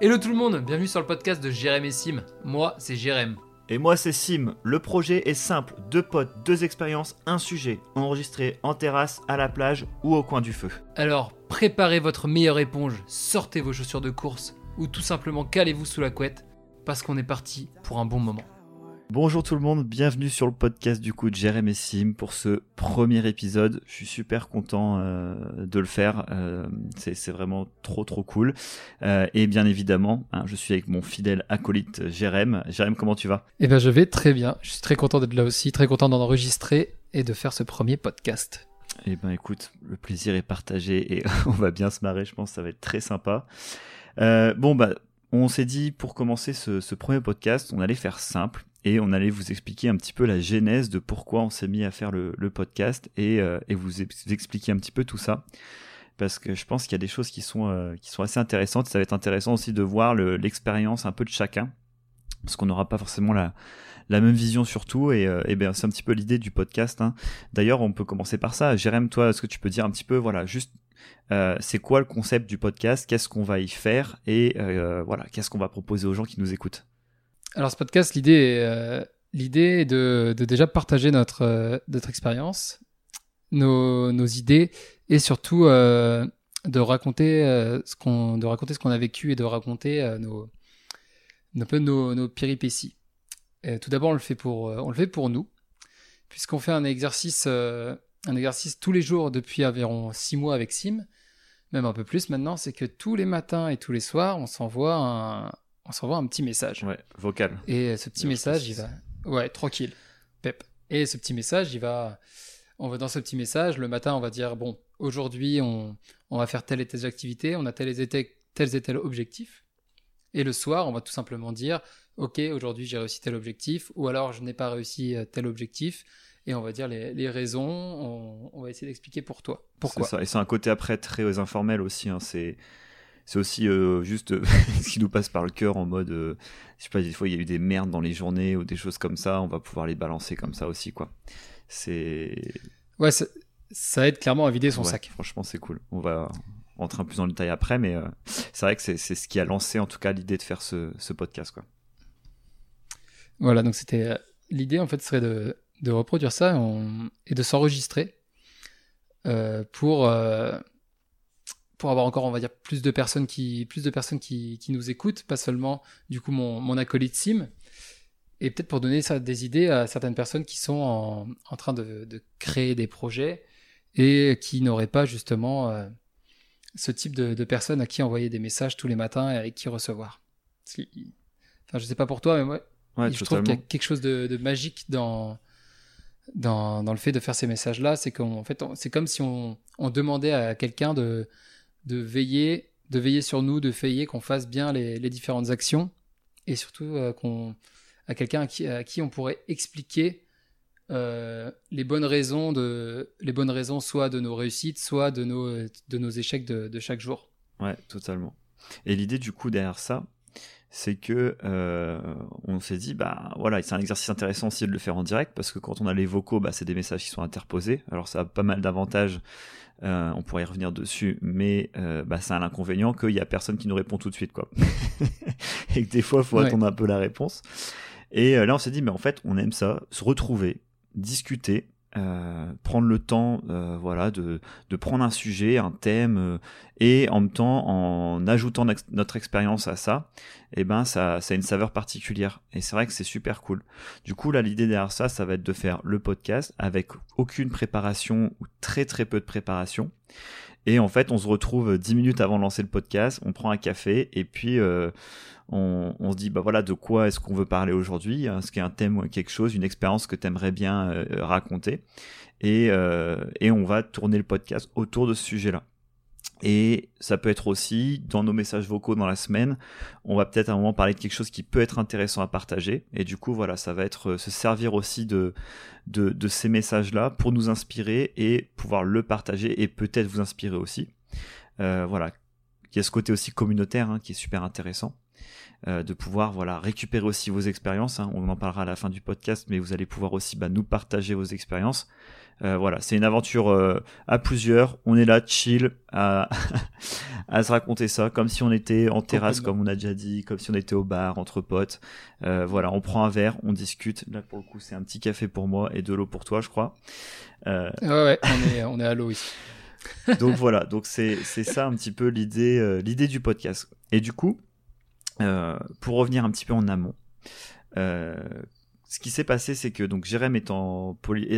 Hello tout le monde, bienvenue sur le podcast de Jérém et Sim. Moi, c'est Jérém. Et moi c'est Sim. Le projet est simple, deux potes, deux expériences, un sujet, enregistré en terrasse, à la plage ou au coin du feu. Alors, préparez votre meilleure éponge, sortez vos chaussures de course ou tout simplement calez-vous sous la couette parce qu'on est parti pour un bon moment. Bonjour tout le monde, bienvenue sur le podcast du coup de Jérémy Sim pour ce premier épisode. Je suis super content euh, de le faire, euh, c'est vraiment trop trop cool. Euh, et bien évidemment, hein, je suis avec mon fidèle acolyte Jérém. Jérém, comment tu vas? Eh bien je vais très bien, je suis très content d'être là aussi, très content d'en enregistrer et de faire ce premier podcast. Eh ben écoute, le plaisir est partagé et on va bien se marrer, je pense que ça va être très sympa. bon bah on s'est dit pour commencer ce, ce, premier podcast, on allait faire simple et on allait vous expliquer un petit peu la genèse de pourquoi on s'est mis à faire le, podcast et, euh, et, vous expliquer un petit peu tout ça parce que je pense qu'il y a des choses qui sont euh, qui sont assez intéressantes. Ça va être intéressant aussi de voir l'expérience un peu de chacun parce qu'on n'aura pas forcément la la même vision sur tout et, euh, et ben c'est un petit peu l'idée du podcast. Hein. D'ailleurs, on peut commencer par ça. Jérém, toi, est-ce que tu peux dire un petit peu, voilà, juste euh, c'est quoi le concept du podcast, qu'est-ce qu'on va y faire? Et voilà, qu'est-ce qu'on va proposer aux gens qui nous écoutent? Alors ce podcast, l'idée est, euh, est de, déjà partager notre, euh, notre expérience, nos, nos, idées et surtout euh, de raconter ce qu'on a vécu et de raconter nos, nos, nos péripéties. Et tout d'abord, on le fait pour on le fait pour nous, puisqu'on fait un exercice un exercice tous les jours depuis environ six mois avec Sim, même un peu plus maintenant, c'est que tous les matins et tous les soirs, on s'envoie un, on s'envoie un petit message. Ouais, vocal. Et ce petit message, il va. Ouais, tranquille. Pep. Et ce petit message, il va. On va dans ce petit message, le matin, on va dire bon, aujourd'hui, on, on va faire telle et telle activité, on a tels et tels, tels et tels objectifs. Et le soir, on va tout simplement dire ok, aujourd'hui, j'ai réussi tel objectif, ou alors je n'ai pas réussi euh, tel objectif et on va dire les, les raisons, on, on, va essayer d'expliquer pour toi. Pourquoi? Ça. Et c'est un côté après très informel aussi. Hein. C'est c'est aussi euh, juste ce qui nous passe par le cœur en mode, euh, je sais pas, des fois il y a eu des merdes dans les journées ou des choses comme ça, on va pouvoir les balancer comme ça aussi, quoi. C'est. Ouais, ça aide clairement à vider son sac. Franchement, c'est cool. On va rentrer un peu dans le détail après, mais euh, c'est vrai que c'est ce qui a lancé en tout cas l'idée de faire ce, ce, podcast, quoi. Voilà, donc c'était l'idée en fait serait de, de reproduire ça et de s'enregistrer pour pour avoir encore, on va dire, plus de personnes qui, plus de personnes qui, qui nous écoutent, pas seulement, du coup, mon, mon acolyte Sim, et peut-être pour donner ça, des idées à certaines personnes qui sont en, en train de, de, créer des projets et qui n'auraient pas justement euh, ce type de, de, personnes à qui envoyer des messages tous les matins et avec qui recevoir. Enfin, je sais pas pour toi, mais moi, ouais, je trouve qu'il y a quelque chose de, de magique dans, dans, dans, le fait de faire ces messages-là. C'est qu'en fait, c'est comme si on, on demandait à quelqu'un de, de veiller, sur nous, de veiller qu'on fasse bien les, différentes actions et surtout euh, à quelqu'un à qui, on pourrait expliquer euh, les bonnes raisons soit de nos réussites, soit de nos de nos échecs de, de chaque jour. Ouais, totalement. Et l'idée du coup derrière ça, c'est que euh, on s'est dit bah voilà c'est un exercice intéressant aussi de le faire en direct parce que quand on a les vocaux bah c'est des messages qui sont interposés. Alors ça a pas mal d'avantages euh, on pourrait y revenir dessus mais euh, bah c'est un inconvénient qu'il y a personne qui nous répond tout de suite quoi. Et que des fois faut attendre un peu la réponse. Et là on s'est dit mais en fait on aime ça se retrouver discuter euh, prendre le temps euh, voilà de, prendre un sujet un thème euh, et en même temps en ajoutant notre expérience à ça et eh ben ça, ça a une saveur particulière. Et c'est vrai que c'est super cool. Du coup là l'idée derrière ça ça va être de faire le podcast avec aucune préparation ou très très peu de préparation. Et en fait on se retrouve dix minutes avant de lancer le podcast on prend un café et puis on, se dit bah voilà de quoi est-ce qu'on veut parler aujourd'hui est-ce qu'il y a un thème ou quelque chose une expérience que tu aimerais bien euh, raconter et, euh, et on va tourner le podcast autour de ce sujet-là et ça peut être aussi dans nos messages vocaux dans la semaine, on va peut-être à un moment parler de quelque chose qui peut être intéressant à partager. Et du coup, voilà, ça va être euh, se servir aussi de, de, ces messages-là pour nous inspirer et pouvoir le partager et peut-être vous inspirer aussi. Voilà, il y a ce côté aussi communautaire hein, qui est super intéressant. Euh, de pouvoir voilà récupérer aussi vos expériences. Hein. On en parlera à la fin du podcast, mais vous allez pouvoir aussi bah, nous partager vos expériences. Euh, voilà, c'est une aventure euh, à plusieurs. On est là, chill, à, à se raconter ça, comme si on était en terrasse, comme on a déjà dit, comme si on était au bar entre potes. Euh, voilà, on prend un verre, on discute. Là, pour le coup, c'est un petit café pour moi et de l'eau pour toi, je crois. Euh... Ouais, ouais, on est, on est à l'eau ici. donc voilà, donc c'est c'est ça un petit peu l'idée euh, l'idée du podcast. Et du coup, pour revenir un petit peu en amont. Euh, ce qui s'est passé, c'est que donc Jérém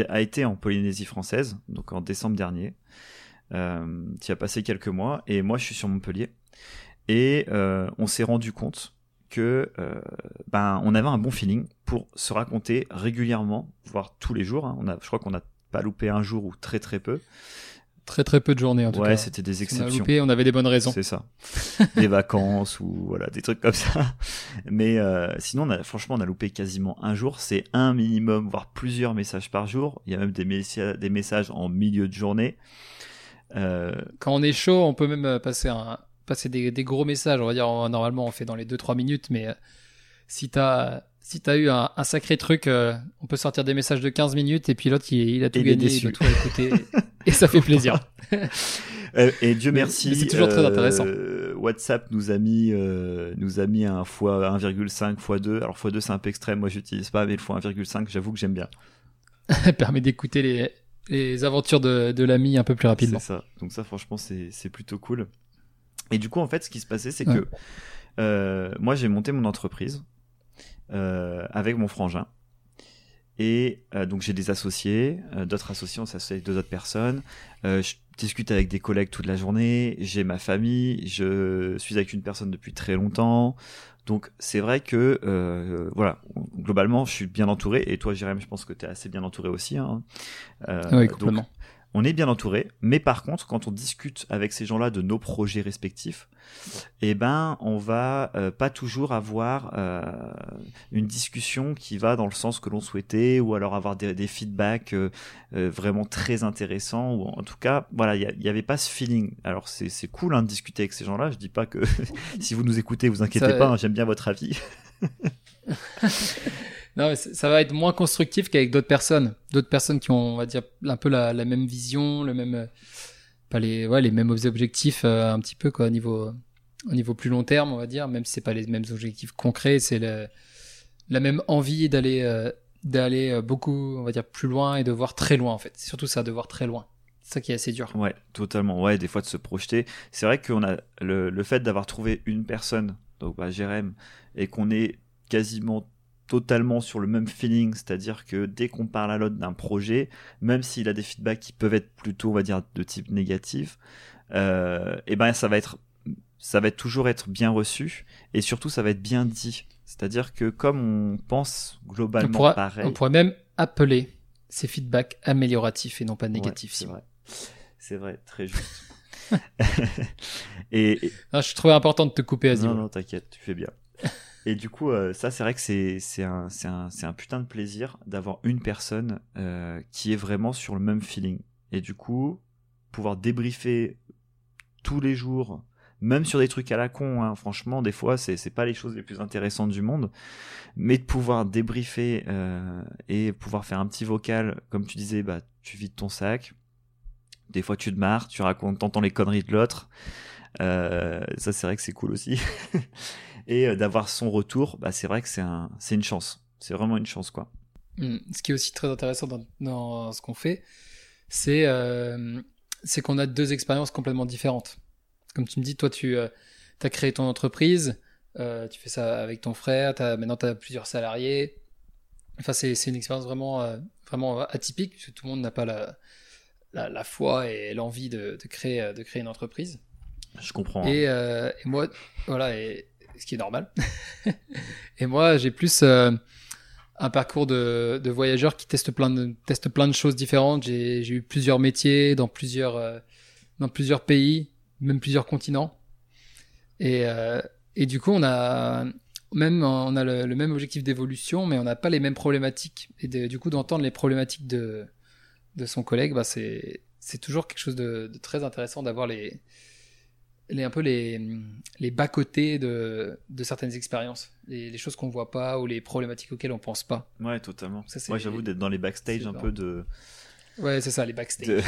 a été en Polynésie française, donc en décembre dernier. Euh, qui a passé quelques mois, et moi je suis sur Montpellier. Et euh, on s'est rendu compte que euh, ben on avait un bon feeling pour se raconter régulièrement, voire tous les jours. Hein. On a, je crois qu'on n'a pas loupé un jour ou très très peu. Très très peu de journées en tout cas. Ouais, c'était des exceptions. On, a loupé, on avait des bonnes raisons. C'est ça. des vacances ou voilà des trucs comme ça. Mais euh, sinon, on a, franchement, on a loupé quasiment un jour. C'est un minimum, voire plusieurs messages par jour. Il y a même des, des messages en milieu de journée. Euh... Quand on est chaud, on peut même euh, passer un, passer des, des, gros messages. On va dire normalement on fait dans les 2-3 minutes, mais euh, si t'as si t'as eu un, un, sacré truc, euh, on peut sortir des messages de 15 minutes et puis l'autre il, il, a tout gagné, il, a tout écouté et ça fait plaisir. Euh, et Dieu merci. C'est toujours très intéressant. Euh, WhatsApp nous a mis nous a mis un fois 1,5 fois 2. Alors fois 2 c'est un peu extrême, moi j'utilise pas, mais le fois 1,5 j'avoue que j'aime bien. permet d'écouter les, les aventures de, de l'ami un peu plus rapidement. C'est ça. Donc ça franchement c'est plutôt cool. Et du coup en fait ce qui se passait c'est que moi j'ai monté mon entreprise euh, avec mon frangin. Et euh, donc j'ai des associés, euh, d'autres associés, on s'associe avec deux autres personnes. je discute avec des collègues toute la journée. J'ai ma famille. Je suis avec une personne depuis très longtemps. Donc c'est vrai que voilà, globalement je suis bien entouré. Et toi, Jérém, je pense que tu es assez bien entouré aussi. Hein. oui, complètement on est bien entouré, mais par contre, quand on discute avec ces gens-là de nos projets respectifs, eh ben, on va euh, pas toujours avoir euh, une discussion qui va dans le sens que l'on souhaitait, ou alors avoir des, feedbacks euh, vraiment très intéressants, ou en tout cas, voilà, il n'y avait pas ce feeling. Alors c'est cool hein, de discuter avec ces gens-là. Je dis pas que si vous nous écoutez, vous inquiétez pas, hein, j'aime bien votre avis. Non, ça va être moins constructif qu'avec d'autres personnes. D'autres personnes qui ont, on va dire, un peu la, même vision, le même, pas les, ouais, les mêmes objectifs, euh, un petit peu, quoi, au niveau, au niveau plus long terme, on va dire, même si c'est pas les mêmes objectifs concrets, c'est la même envie d'aller, euh, d'aller euh, beaucoup, on va dire, plus loin et de voir très loin, en fait. C'est surtout ça, de voir très loin. C'est ça qui est assez dur. Ouais, totalement. Ouais, des fois de se projeter. C'est vrai qu'on a le, le fait d'avoir trouvé une personne, donc bah, Jérém, et qu'on est quasiment totalement sur le même feeling, c'est-à-dire que dès qu'on parle à l'autre d'un projet, même s'il a des feedbacks qui peuvent être plutôt, on va dire, de type négatif, euh, et eh ben ça va être, ça va être toujours être bien reçu, et surtout ça va être bien dit. C'est-à-dire que comme on pense globalement pareil, on pourrait même appeler ces feedbacks amélioratifs et non pas négatifs. c'est vrai, c'est vrai, très juste. et, je trouvais important de te couper, Azim. Non, non, t'inquiète, tu fais bien. Et du coup, euh, ça, c'est vrai que c'est un, un, un putain de plaisir d'avoir une personne euh, qui est vraiment sur le même feeling. Et du coup, pouvoir débriefer tous les jours, même sur des trucs à la con, hein, franchement, des fois, c'est pas les choses les plus intéressantes du monde, mais de pouvoir débriefer euh, et pouvoir faire un petit vocal, comme tu disais, bah, tu vides ton sac, des fois tu te marres, tu racontes, t'entends les conneries de l'autre. Ça, c'est vrai que c'est cool aussi. et euh, d'avoir son retour, bah, c'est vrai que c'est un, une chance. C'est vraiment une chance, quoi. Hmm. Ce qui est aussi très intéressant dans, ce qu'on fait, c'est euh, c'est qu'on a deux expériences complètement différentes. Comme tu me dis, toi, tu as créé ton entreprise, tu fais ça avec ton frère, as, maintenant tu as plusieurs salariés. Enfin, c'est une expérience vraiment, vraiment atypique, puisque tout le monde n'a pas la, la, foi et l'envie de, de, créer, de créer une entreprise. Je comprends. Et, euh, et moi, voilà, et, ce qui est normal. et moi, j'ai plus euh, un parcours de, voyageur qui teste plein de, choses différentes. J'ai eu plusieurs métiers dans plusieurs, euh, pays, même plusieurs continents. Et, et du coup, on a même on a le, même objectif d'évolution, mais on n'a pas les mêmes problématiques. Et du coup, d'entendre les problématiques de, son collègue, bah c'est toujours quelque chose de très intéressant d'avoir les, les, un peu les, les bas-côtés de, de certaines expériences, les, les choses qu'on voit pas ou les problématiques auxquelles on pense pas. Ouais, totalement. Moi, j'avoue d'être dans les backstage un peu de, Ouais, c'est ça, les backstage.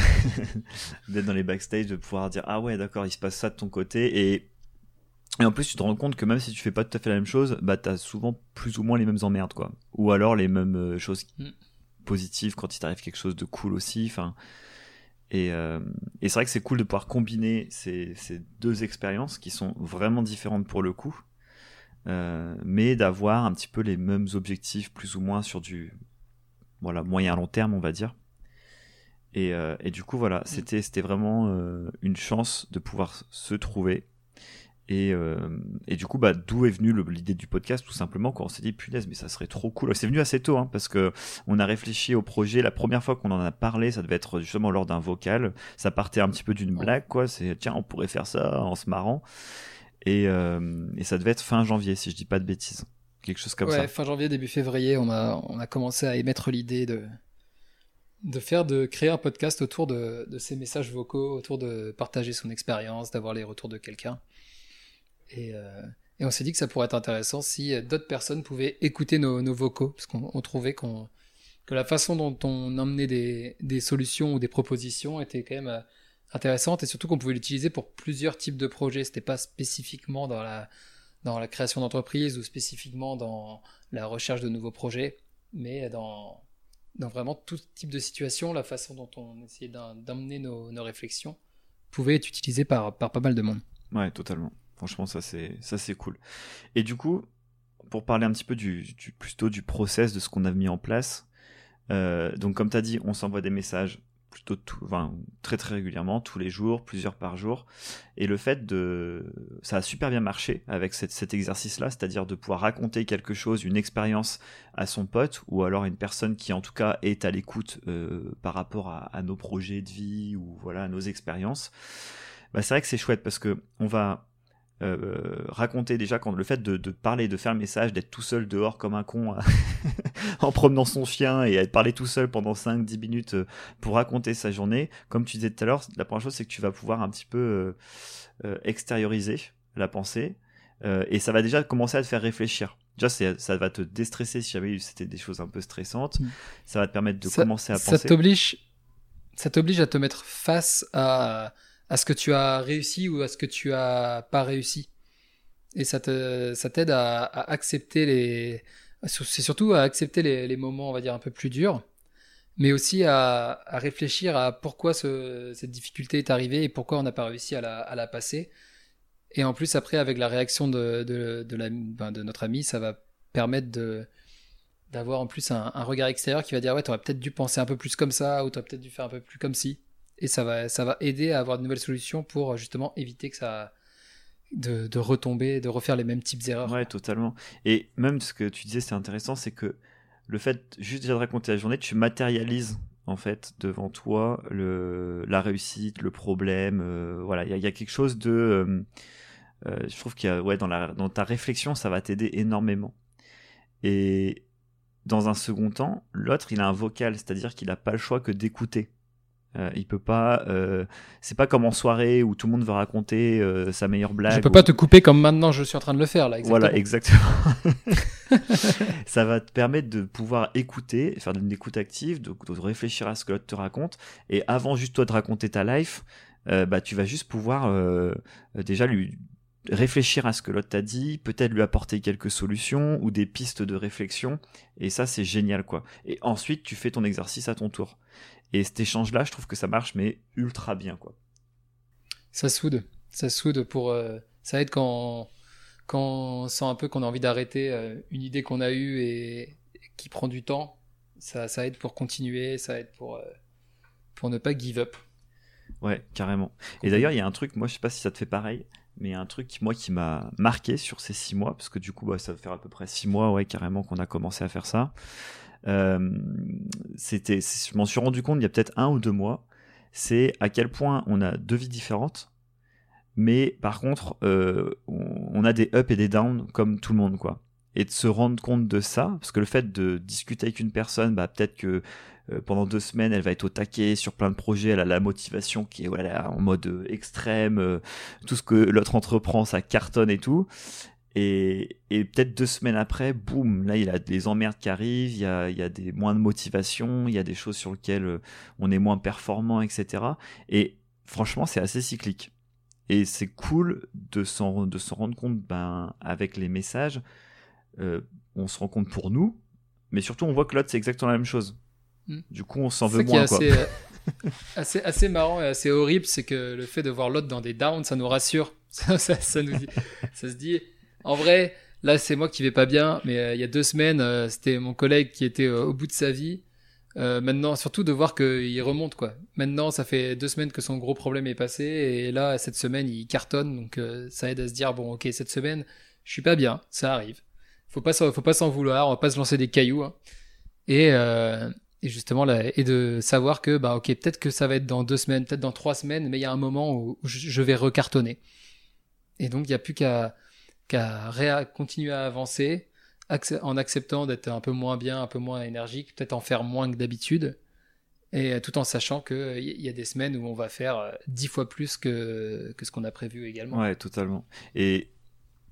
D'être dans les backstage, de pouvoir dire ah ouais, d'accord, il se passe ça de ton côté et et en plus, tu te rends compte que même si tu fais pas tout à fait la même chose, bah t'as souvent plus ou moins les mêmes emmerdes, quoi. Ou alors les mêmes euh, choses mm. positives quand il t'arrive quelque chose de cool aussi. Enfin, et, euh, et c'est vrai que c'est cool de pouvoir combiner ces, ces deux expériences qui sont vraiment différentes pour le coup, euh, mais d'avoir un petit peu les mêmes objectifs plus ou moins sur du voilà moyen long terme, on va dire. Et, euh, et du coup, voilà, mm. c'était c'était vraiment une chance de pouvoir se trouver et, euh, et, du coup, bah, d'où est venue l'idée du podcast Tout simplement quand on s'est dit, punaise, mais ça serait trop cool. C'est venu assez tôt, hein, parce que on a réfléchi au projet. La première fois qu'on en a parlé, ça devait être justement lors d'un vocal. Ça partait un petit peu d'une blague, quoi. C'est tiens, on pourrait faire ça en se marrant. Et, euh, et, ça devait être fin janvier, si je dis pas de bêtises. Quelque chose comme ouais, ça. Fin janvier, début février, on a, on a commencé à émettre l'idée de, de faire, de créer un podcast autour de, de ces messages vocaux, autour de partager son expérience, d'avoir les retours de quelqu'un. Euh, et, on s'est dit que ça pourrait être intéressant si d'autres personnes pouvaient écouter nos, vocaux, parce qu'on trouvait que la façon dont on emmenait des, solutions ou des propositions était quand même euh, intéressante et surtout qu'on pouvait l'utiliser pour plusieurs types de projets. C'était pas spécifiquement dans la, création d'entreprise ou spécifiquement dans la recherche de nouveaux projets, mais dans, vraiment tout type de situation, la façon dont on essayait d'emmener nos, nos, réflexions pouvait être utilisée par, par pas mal de monde. Ouais, totalement. Franchement, ça c'est ça c'est cool. Et du coup, pour parler un petit peu du, plutôt du process de ce qu'on a mis en place. Euh, donc comme tu as dit, on s'envoie des messages plutôt tout, enfin, très très régulièrement, tous les jours, plusieurs par jour. Et le fait de, ça a super bien marché avec cet, cet exercice-là, c'est-à-dire de pouvoir raconter quelque chose, une expérience à son pote ou alors une personne qui en tout cas est à l'écoute euh, par rapport à, à, nos projets de vie ou voilà à nos expériences. Bah, c'est vrai que c'est chouette parce que on va euh, raconter déjà quand le fait de, parler, de faire le message, d'être tout seul dehors comme un con en promenant son chien et de parler tout seul pendant 5-10 minutes euh, pour raconter sa journée, comme tu disais tout à l'heure, la première chose c'est que tu vas pouvoir un petit peu euh, extérioriser la pensée et ça va déjà commencer à te faire réfléchir. Déjà, ça va te déstresser si jamais c'était des choses un peu stressantes. Mm. Ça va te permettre de commencer à penser. Ça t'oblige, ça t'oblige à te mettre face à à ce que tu as réussi ou à ce que tu as pas réussi. Et ça te, ça t'aide à, accepter les, c'est surtout à accepter les, moments, on va dire, un peu plus durs, mais aussi à, réfléchir à pourquoi cette difficulté est arrivée et pourquoi on n'a pas réussi à la, passer. Et en plus, après, avec la réaction de, de, la, ben, notre ami, ça va permettre de, d'avoir en plus un, un, regard extérieur qui va dire ouais, t'aurais peut-être dû penser un peu plus comme ça, ou t'aurais peut-être dû faire un peu plus comme si et ça va, ça va aider à avoir de nouvelles solutions pour justement éviter que ça de, de retomber, de refaire les mêmes types d'erreurs. Ouais, totalement. Et même ce que tu disais, c'est intéressant, c'est que le fait juste déjà de raconter la journée, tu matérialises en fait devant toi la réussite, le problème. Euh, voilà, il y, a quelque chose de, euh, euh, je trouve qu'il y a, ouais, dans dans ta réflexion, ça va t'aider énormément. Et dans un second temps, l'autre, il a un vocal, c'est-à-dire qu'il n'a pas le choix que d'écouter. Euh, il peut pas. Euh, c'est pas comme en soirée où tout le monde veut raconter euh, sa meilleure blague. Je peux pas te couper comme maintenant je suis en train de le faire là. Exactement. Voilà, exactement. ça va te permettre de pouvoir écouter, faire une écoute active, de, de réfléchir à ce que l'autre te raconte. Et avant juste toi de raconter ta life, bah tu vas juste pouvoir déjà lui réfléchir à ce que l'autre t'a dit, peut-être lui apporter quelques solutions ou des pistes de réflexion. Et ça, c'est génial, quoi. Et ensuite, tu fais ton exercice à ton tour. Et cet échange-là, je trouve que ça marche, mais ultra bien, quoi. Ça soude. Ça soude pour. Euh, ça aide quand, quand on sent un peu qu'on a envie d'arrêter euh, une idée qu'on a eue et, qui prend du temps. Ça, ça aide pour continuer, ça aide pour, euh, pour ne pas give up. Ouais, carrément. Et d'ailleurs, il y a un truc, moi, je sais pas si ça te fait pareil, mais il y a un truc, moi, qui m'a marqué sur ces six mois, parce que du coup, bah, ça va faire à peu près six mois, ouais, carrément, qu'on a commencé à faire ça. Euh, c'était, je m'en suis rendu compte il y a peut-être un ou deux mois, c'est à quel point on a deux vies différentes, mais par contre, euh, on a des ups et des downs comme tout le monde, quoi. Et de se rendre compte de ça, parce que le fait de discuter avec une personne, bah, peut-être que euh, pendant deux semaines, elle va être au taquet sur plein de projets, elle a la motivation qui est voilà, en mode extrême, tout ce que l'autre entreprend, ça cartonne et tout. Et, et peut-être deux semaines après, boum, là il a des emmerdes qui arrivent, il y a, il y a des moins de motivation, il y a des choses sur lesquelles euh, on est moins performant, etc. Et franchement, c'est assez cyclique. Et c'est cool de s'en, de s'en rendre compte ben, avec les messages. Euh, on se rend compte pour nous, mais surtout on voit que l'autre c'est exactement la même chose. Mm. Du coup, on s'en veut moins. Quoi. assez, euh, assez, assez marrant et assez horrible, c'est que le fait de voir l'autre dans des downs, ça nous rassure. Ça, ça, ça nous dit, ça se dit, en vrai, là c'est moi qui vais pas bien, mais euh, il y a deux semaines, euh, c'était mon collègue qui était euh, au bout de sa vie. Maintenant, surtout de voir qu'il remonte quoi. Maintenant, ça fait deux semaines que son gros problème est passé et là cette semaine il cartonne, donc ça aide à se dire bon ok cette semaine je suis pas bien, ça arrive. Faut pas faut pas s'en vouloir, on va pas se lancer des cailloux. hein. Et, justement et de savoir que bah ok peut-être que ça va être dans deux semaines, peut-être dans trois semaines, mais il y a un moment où, où je je vais recartonner. Et donc il n'y a plus qu'à qu'à réa- continuer à avancer en acceptant d'être un peu moins bien, un peu moins énergique, peut-être en faire moins que d'habitude, et euh, tout en sachant qu'il y a des semaines où on va faire euh, dix fois plus que, que ce qu'on a prévu également. Ouais, totalement. Et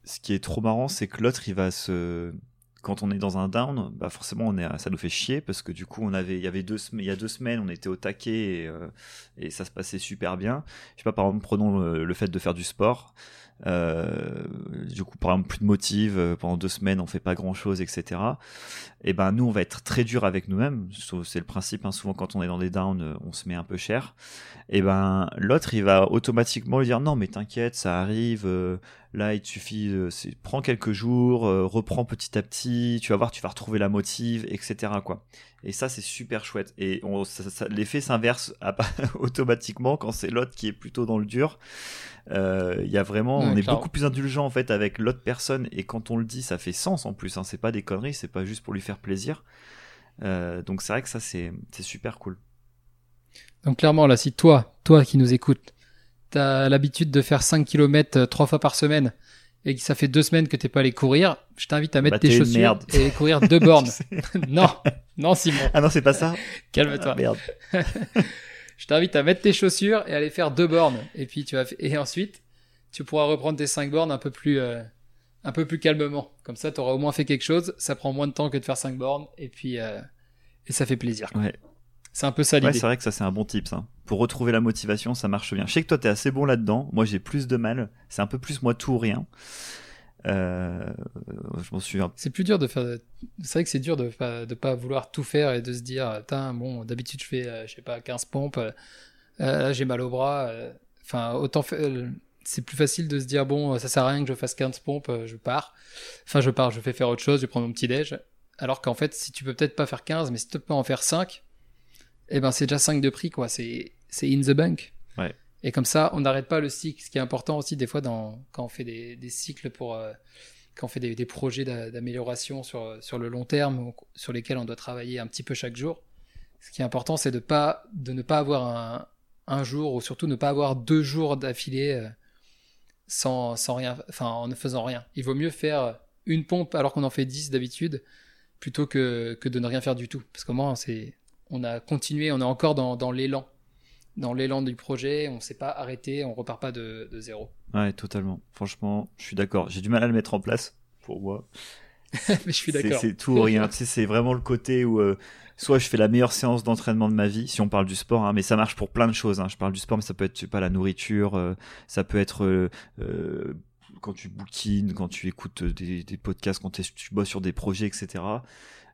ce qui est trop marrant, c'est que l'autre, il va se. Quand on est dans un down, bah forcément, on est, ça nous fait chier parce que du coup, on avait, il y avait deux il y a deux semaines, on était au taquet et, euh, et ça se passait super bien. Je sais pas, par exemple, prenons le, fait de faire du sport. Euh, du coup, par exemple, plus de motive euh, pendant deux semaines, on fait pas grand chose, etc. Et ben, nous, on va être très dur avec nous-mêmes. C'est le principe. hein, souvent, quand on est dans des downs, on se met un peu cher. Et ben, l'autre, il va automatiquement lui dire non, mais t'inquiète, ça arrive. Là, il te suffit, prends quelques jours, euh, reprends petit à petit. Tu vas voir, tu vas retrouver la motive, etc. Quoi. Et ça, c'est super chouette. Et on- ça- ça- l'effet s'inverse à- automatiquement quand c'est l'autre qui est plutôt dans le dur. Euh, Il y a vraiment, on est beaucoup plus indulgent en fait avec l'autre personne. Et quand on le dit, ça fait sens en plus. Hein, c'est pas des conneries, c'est pas juste pour lui faire plaisir. Euh, donc c'est vrai que ça, c'est c'est super cool. Donc clairement, là, si toi, toi qui nous écoutes, t'as l'habitude de faire 5 km trois fois par semaine et que ça fait deux semaines que t'es pas allé courir, je t'invite à mettre Bah, tes chaussures et courir deux bornes. non, non Simon, Ah non, c'est pas ça. calme-toi. Ah, merde. Je t'invite à mettre tes chaussures et aller faire deux bornes. Et puis tu vas et ensuite tu pourras reprendre tes cinq bornes un peu plus euh, un peu plus calmement. Comme ça, tu auras au moins fait quelque chose. Ça prend moins de temps que de faire cinq bornes et puis euh, et ça fait plaisir. Ouais. C'est un peu ça Ouais, c'est vrai que ça c'est un bon tip ça. Pour retrouver la motivation, ça marche bien. Je sais que toi t'es assez bon là-dedans. Moi j'ai plus de mal. C'est un peu plus moi tout ou rien. Euh, je m'en suis un c'est plus dur de faire. C'est vrai que c'est dur de pas de pas vouloir tout faire et de se dire, bon, d'habitude je fais, euh, je sais pas, 15 pompes. euh, là j'ai mal au bras. Enfin, autant fa- c'est plus facile de se dire, bon, ça sert à rien que je fasse 15 pompes, je pars. Enfin, je pars, je fais faire autre chose, je prendre mon petit déj. Alors qu'en fait, si tu peux peut-être pas faire 15, mais si tu peux en faire 5, eh ben c'est déjà 5 de prix, quoi. C'est in the bank. Ouais. Et comme ça, on n'arrête pas le cycle. Ce qui est important aussi, des fois, dans, quand on fait des, des cycles pour. euh, quand on fait des, des projets d'a- d'amélioration sur, sur le long terme, sur lesquels on doit travailler un petit peu chaque jour, ce qui est important, c'est de, pas, de ne pas avoir un, un jour, ou surtout ne pas avoir deux jours d'affilée euh, sans, sans rien, enfin, en ne faisant rien. Il vaut mieux faire une pompe alors qu'on en fait 10 d'habitude, plutôt que, que de ne rien faire du tout. Parce que moi, c'est, on a continué, on est encore dans, dans l'élan. Dans l'élan du projet, on ne s'est pas arrêté, on repart pas de, de zéro. Ouais, totalement. Franchement, je suis d'accord. J'ai du mal à le mettre en place pour moi. Mais je suis d'accord. C'est tout ou rien. tu sais, c'est vraiment le côté où euh, soit je fais la meilleure séance d'entraînement de ma vie, si on parle du sport, hein, mais ça marche pour plein de choses. hein. Je parle du sport, mais ça peut être je sais pas la nourriture, euh, ça peut être euh, quand tu bookines, quand tu écoutes des, des podcasts, quand tu bosses sur des projets, etc.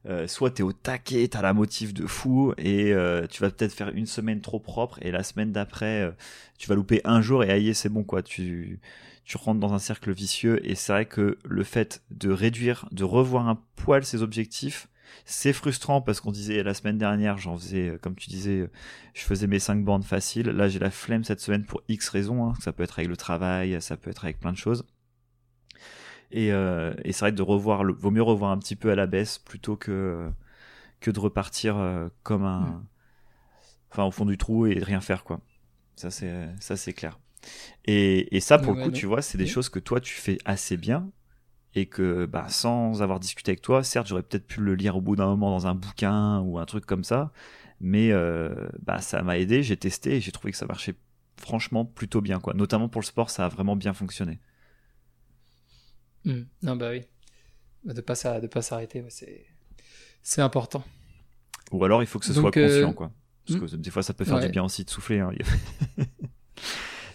Euh, soit t'es au taquet, t'as la motive de fou et euh, tu vas peut-être faire une semaine trop propre et la semaine d'après euh, tu vas louper un jour et aïe c'est bon quoi. Tu rentres dans un cercle vicieux et c'est vrai que le fait de réduire de revoir un poil ses objectifs c'est frustrant parce qu'on disait la semaine dernière j'en faisais comme tu disais je faisais mes 5 bornes faciles. Là j'ai la flemme cette semaine pour x raisons hein. ça peut être avec le travail ça peut être avec plein de choses et, euh, et c'est vrai que de revoir le, vaut mieux revoir un petit peu à la baisse plutôt que que de repartir euh, comme un Mm. enfin au fond du trou et de rien faire quoi. Ça c'est ça c'est clair. Et, et ça pour Ouais, le coup ouais, tu vois c'est des choses que toi tu fais assez bien et que bah, sans avoir discuté avec toi certes j'aurais peut-être pu le lire au bout d'un moment dans un bouquin ou un truc comme ça mais euh, bah ça m'a aidé j'ai testé et j'ai trouvé que ça marchait franchement plutôt bien quoi. Notamment pour le sport ça a vraiment bien fonctionné Hmm. Non, bah oui. De pas de pas s'arrêter, c'est c'est important. Ou alors il faut que ce soit conscient, quoi. Parce que des fois, ça peut faire du bien aussi de souffler. Hein.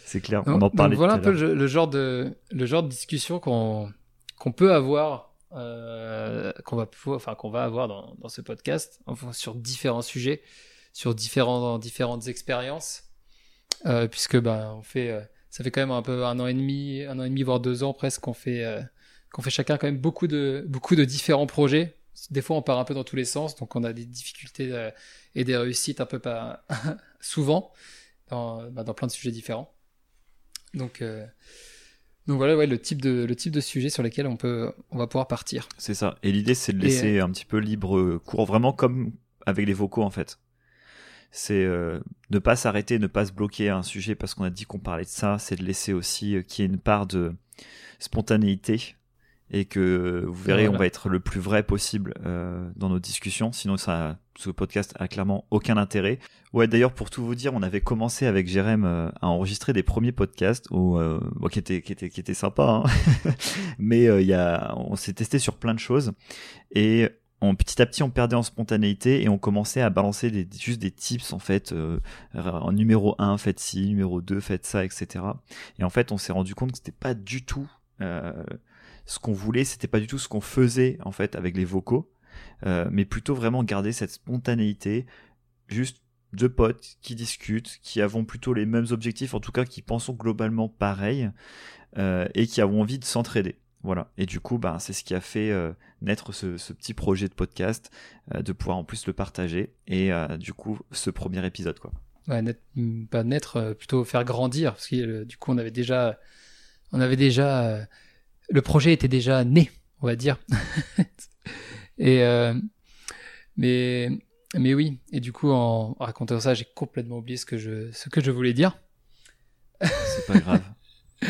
c'est clair. on en parlait. voilà un peu le, genre de le genre de discussion qu'on qu'on peut avoir, euh, qu'on va enfin qu'on va avoir dans, dans ce podcast, enfin, sur différents sujets, sur différents différentes expériences, euh, puisque ben on fait, euh, ça fait quand même un peu un an et demi, un an et demi voire deux ans presque qu'on fait euh, qu'on fait chacun quand même beaucoup de beaucoup de différents projets. Des fois, on part un peu dans tous les sens, donc on a des difficultés euh, et des réussites un peu pas souvent dans, bah, dans plein de sujets différents. Donc, euh, donc voilà, ouais, le type de le type de sujet sur lesquels on peut, on va pouvoir partir. C'est ça. Et l'idée, c'est de laisser un petit peu libre cours, vraiment comme avec les vocaux en fait. C'est euh, ne pas s'arrêter, ne pas se bloquer à un sujet parce qu'on a dit qu'on parlait de ça. C'est de laisser aussi euh, qu'il y ait une part de spontanéité et que vous verrez, on va être le plus vrai possible euh, dans nos discussions. Sinon, ça, ce podcast a clairement aucun intérêt. Ouais, d'ailleurs, pour tout vous dire, on avait commencé avec Jérém euh, à enregistrer des premiers podcasts, où, euh, bon, qui étaient qui étaient qui étaient sympas, hein mais il y a, on s'est testé sur plein de choses et on, petit à petit, on perdait en spontanéité et on commençait à balancer des, juste des tips en fait. Euh, en numéro 1, faites ci, numéro 2, faites ça, etc. Et en fait, on s'est rendu compte que c'était pas du tout euh, ce qu'on voulait, c'était pas du tout ce qu'on faisait en fait avec les vocaux, euh, mais plutôt vraiment garder cette spontanéité, juste deux potes qui discutent, qui avons plutôt les mêmes objectifs, en tout cas qui pensons globalement pareil, euh, et qui avons envie de s'entraider. Voilà. Et du coup, bah, c'est ce qui a fait euh, naître ce, petit projet de podcast, de pouvoir en plus le partager, et du coup, ce premier épisode, quoi. Ouais, naître, pas naître, plutôt faire grandir, parce que du coup, on avait déjà, on avait déjà le projet était déjà né, on va dire. et euh, mais mais oui, et du coup en racontant ça, j'ai complètement oublié ce que je ce que je voulais dire. C'est pas grave.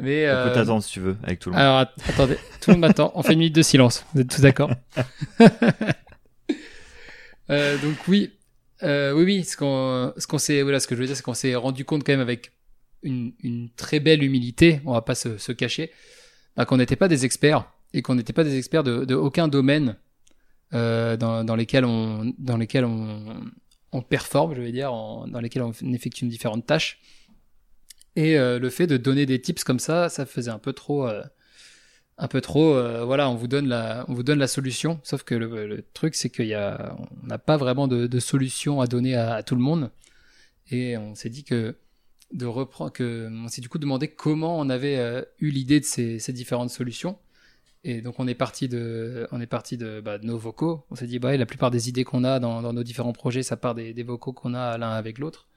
mais on peut t'attendre si tu veux avec tout le monde. Alors attendez, tout le monde m'attend. On fait une minute de silence. Vous êtes tous d'accord euh, Donc oui, euh, oui oui, ce qu'on ce qu'on s'est voilà ce que je veux dire, c'est qu'on s'est rendu compte quand même avec une, une très belle humilité, on va pas se, se cacher, bah, qu'on n'était pas des experts et qu'on n'était pas des experts de, aucun domaine euh, dans, dans, lesquels on dans lesquels on, on performe, je vais dire, dans lesquels on effectue différentes tâches. Et euh, le fait de donner des tips comme ça, ça faisait un peu trop, euh, un peu trop. Voilà, on vous donne la, on vous donne la solution. Sauf que le, truc, c'est qu'il n'a pas vraiment de, solution à donner à, tout le monde. Et on s'est dit que de reprendre on s'est du coup demandé comment on avait euh, eu l'idée de ces, différentes solutions. Et donc on est parti de on est parti bah, de nos vocaux. On s'est dit bah la plupart des idées qu'on a dans, nos différents projets ça part des, des vocaux qu'on a l'un avec l'autre.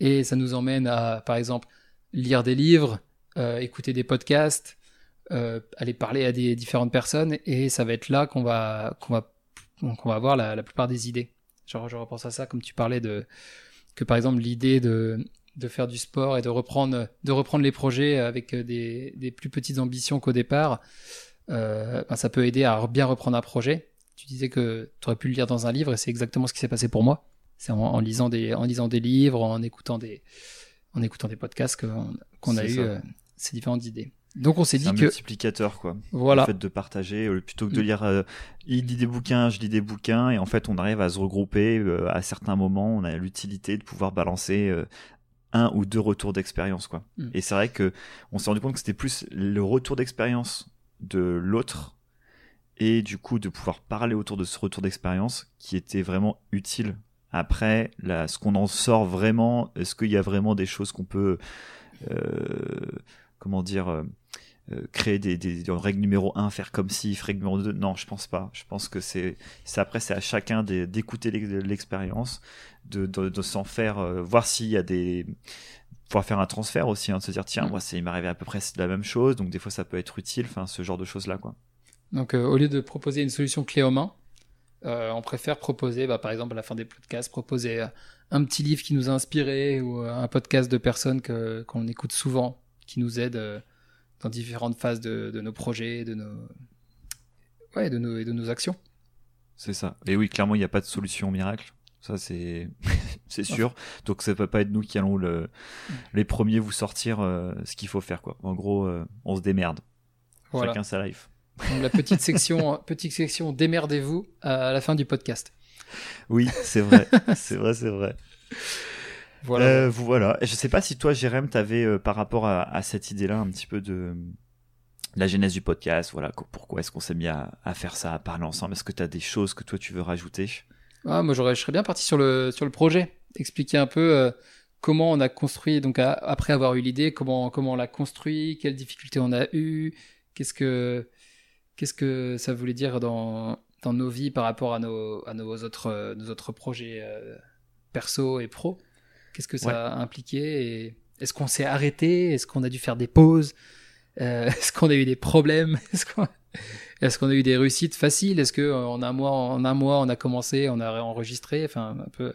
Et ça nous emmène à par exemple lire des livres euh, écouter des podcasts euh, aller parler à des différentes personnes. Et ça va être là qu'on va qu'on va qu'on va avoir la, la plupart des idées. Genre je repense à ça comme tu parlais de que par exemple l'idée de de faire du sport et de reprendre, de reprendre les projets avec des, des plus petites ambitions qu'au départ, euh, ben ça peut aider à bien reprendre un projet. Tu disais que tu aurais pu le lire dans un livre et c'est exactement ce qui s'est passé pour moi. C'est en, en, lisant des, en lisant des livres, en écoutant des, en écoutant des podcasts qu'on a eu euh, ces différentes idées. Donc on s'est dit un que multiplicateur quoi. Voilà. Le fait de partager plutôt que de mm. lire euh, il lit des bouquins, je lis des bouquins et en fait on arrive à se regrouper euh, à certains moments, on a l'utilité de pouvoir balancer euh, un ou deux retours d'expérience quoi. Mm. Et c'est vrai que on s'est rendu compte que c'était plus le retour d'expérience de l'autre et du coup de pouvoir parler autour de ce retour d'expérience qui était vraiment utile. Après, là, ce qu'on en sort vraiment, est-ce qu'il y a vraiment des choses qu'on peut, euh, comment dire, euh créer des, des, des, règles numéro 1, faire comme si, règle numéro 2 Non, je pense pas. Je pense que c'est après, c'est à chacun d'écouter l'expérience, de, de, de s'en faire, euh, voir s'il y a des pouvoir faire un transfert aussi, hein, de se dire tiens, mm. moi il m'est arrivé à peu près la même chose, donc des fois ça peut être utile, enfin ce genre de choses là quoi. Donc euh, au lieu de proposer une solution clé en main, euh, on préfère proposer, bah, par exemple à la fin des podcasts, proposer euh, un petit livre qui nous a inspiré ou euh, un podcast de personnes qu'on écoute souvent, qui nous aide euh, dans différentes phases de, de, nos projets, de nos ouais, de nos et de nos actions. C'est ça. Et oui, clairement, il n'y a pas de solution miracle. Ça, c'est c'est sûr. Donc, ça peut pas être nous qui allons le, les premiers vous sortir euh, ce qu'il faut faire, quoi. En gros, euh, on se démerde. Chacun sa life. Donc, la petite section, petite section démerdez-vous à la fin du podcast. Oui, c'est vrai, c'est vrai, c'est vrai. Voilà. Euh, voilà. Je sais pas si toi, Jérém, t'avais avais par rapport à, cette idée-là un petit peu de la genèse du podcast. Voilà, pourquoi est-ce qu'on s'est mis à, faire ça, à parler ensemble? Est-ce que tu as des choses que toi tu veux rajouter? Ah, moi, je serais bien parti sur le sur le projet, expliquer un peu euh, comment on a construit. Donc après avoir eu l'idée, comment comment on l'a construit, quelles difficultés on a eu, qu'est-ce que qu'est-ce que ça voulait dire dans dans nos vies par rapport à nos à nos autres nos autres projets euh, perso et pro. Qu'est-ce que ça a impliqué et est-ce qu'on s'est arrêté? Est-ce qu'on a dû faire des pauses? Euh, Est-ce qu'on a eu des problèmes? Est-ce qu'on a eu des réussites faciles? Est-ce que euh, en un mois, en un mois, on a commencé, on a enregistré Enfin, un peu